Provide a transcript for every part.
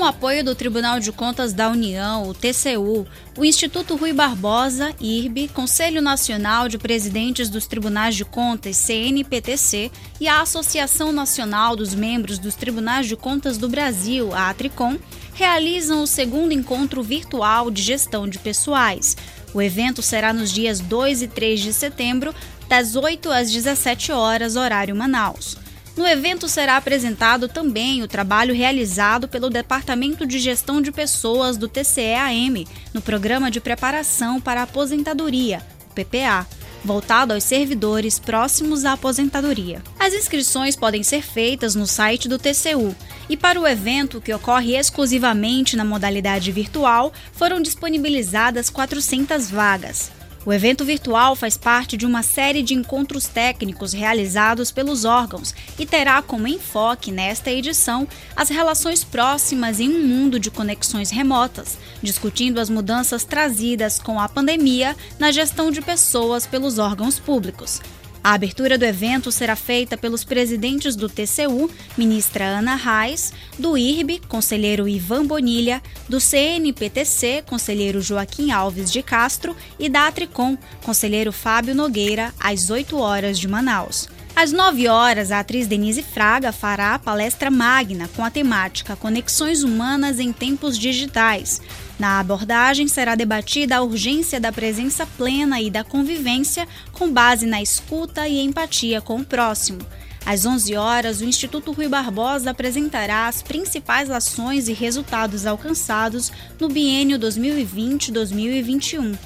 Com o apoio do Tribunal de Contas da União, o TCU, o Instituto Rui Barbosa, IRB, Conselho Nacional de Presidentes dos Tribunais de Contas, CNPTC, e a Associação Nacional dos Membros dos Tribunais de Contas do Brasil, a Atricom, realizam o segundo encontro virtual de gestão de pessoais. O evento será nos dias 2 e 3 de setembro, das 8 às 17 horas, horário Manaus. No evento será apresentado também o trabalho realizado pelo Departamento de Gestão de Pessoas do TCE-AM no Programa de Preparação para a Aposentadoria, PPA, voltado aos servidores próximos à aposentadoria. As inscrições podem ser feitas no site do TCU e para o evento, que ocorre exclusivamente na modalidade virtual, foram disponibilizadas 400 vagas. O evento virtual faz parte de uma série de encontros técnicos realizados pelos órgãos e terá como enfoque nesta edição as relações próximas em um mundo de conexões remotas, discutindo as mudanças trazidas com a pandemia na gestão de pessoas pelos órgãos públicos. A abertura do evento será feita pelos presidentes do TCU, ministra Ana Reis, do IRB, conselheiro Ivan Bonilha, do CNPTC, conselheiro Joaquim Alves de Castro e da Atricom, conselheiro Fábio Nogueira, às 8 horas de Manaus. Às 9 horas, a atriz Denise Fraga fará a palestra magna com a temática Conexões Humanas em Tempos Digitais. Na abordagem será debatida a urgência da presença plena e da convivência com base na escuta e empatia com o próximo. Às 11 horas, o Instituto Rui Barbosa apresentará as principais ações e resultados alcançados no biênio 2020-2021.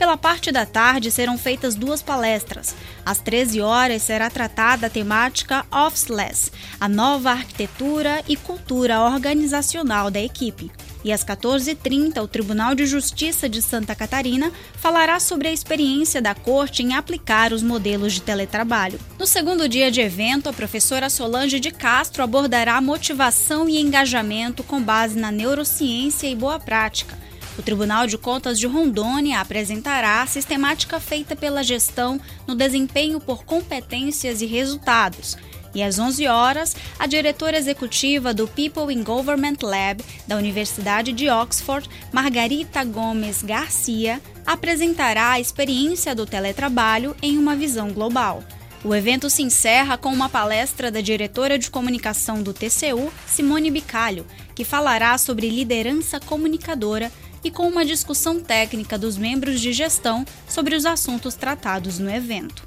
Pela parte da tarde serão feitas duas palestras. Às 13 horas será tratada a temática Officeless, a nova arquitetura e cultura organizacional da equipe. E às 14h30, o Tribunal de Justiça de Santa Catarina falará sobre a experiência da Corte em aplicar os modelos de teletrabalho. No segundo dia de evento, a professora Solange de Castro abordará motivação e engajamento com base na neurociência e boa prática o Tribunal de Contas de Rondônia apresentará a sistemática feita pela gestão no desempenho por competências e resultados. E às 11 horas, a diretora executiva do People in Government Lab da Universidade de Oxford, Margarita Gomes Garcia, apresentará a experiência do teletrabalho em uma visão global. O evento se encerra com uma palestra da diretora de comunicação do TCU, Simone Bicalho, que falará sobre liderança comunicadora e com uma discussão técnica dos membros de gestão sobre os assuntos tratados no evento.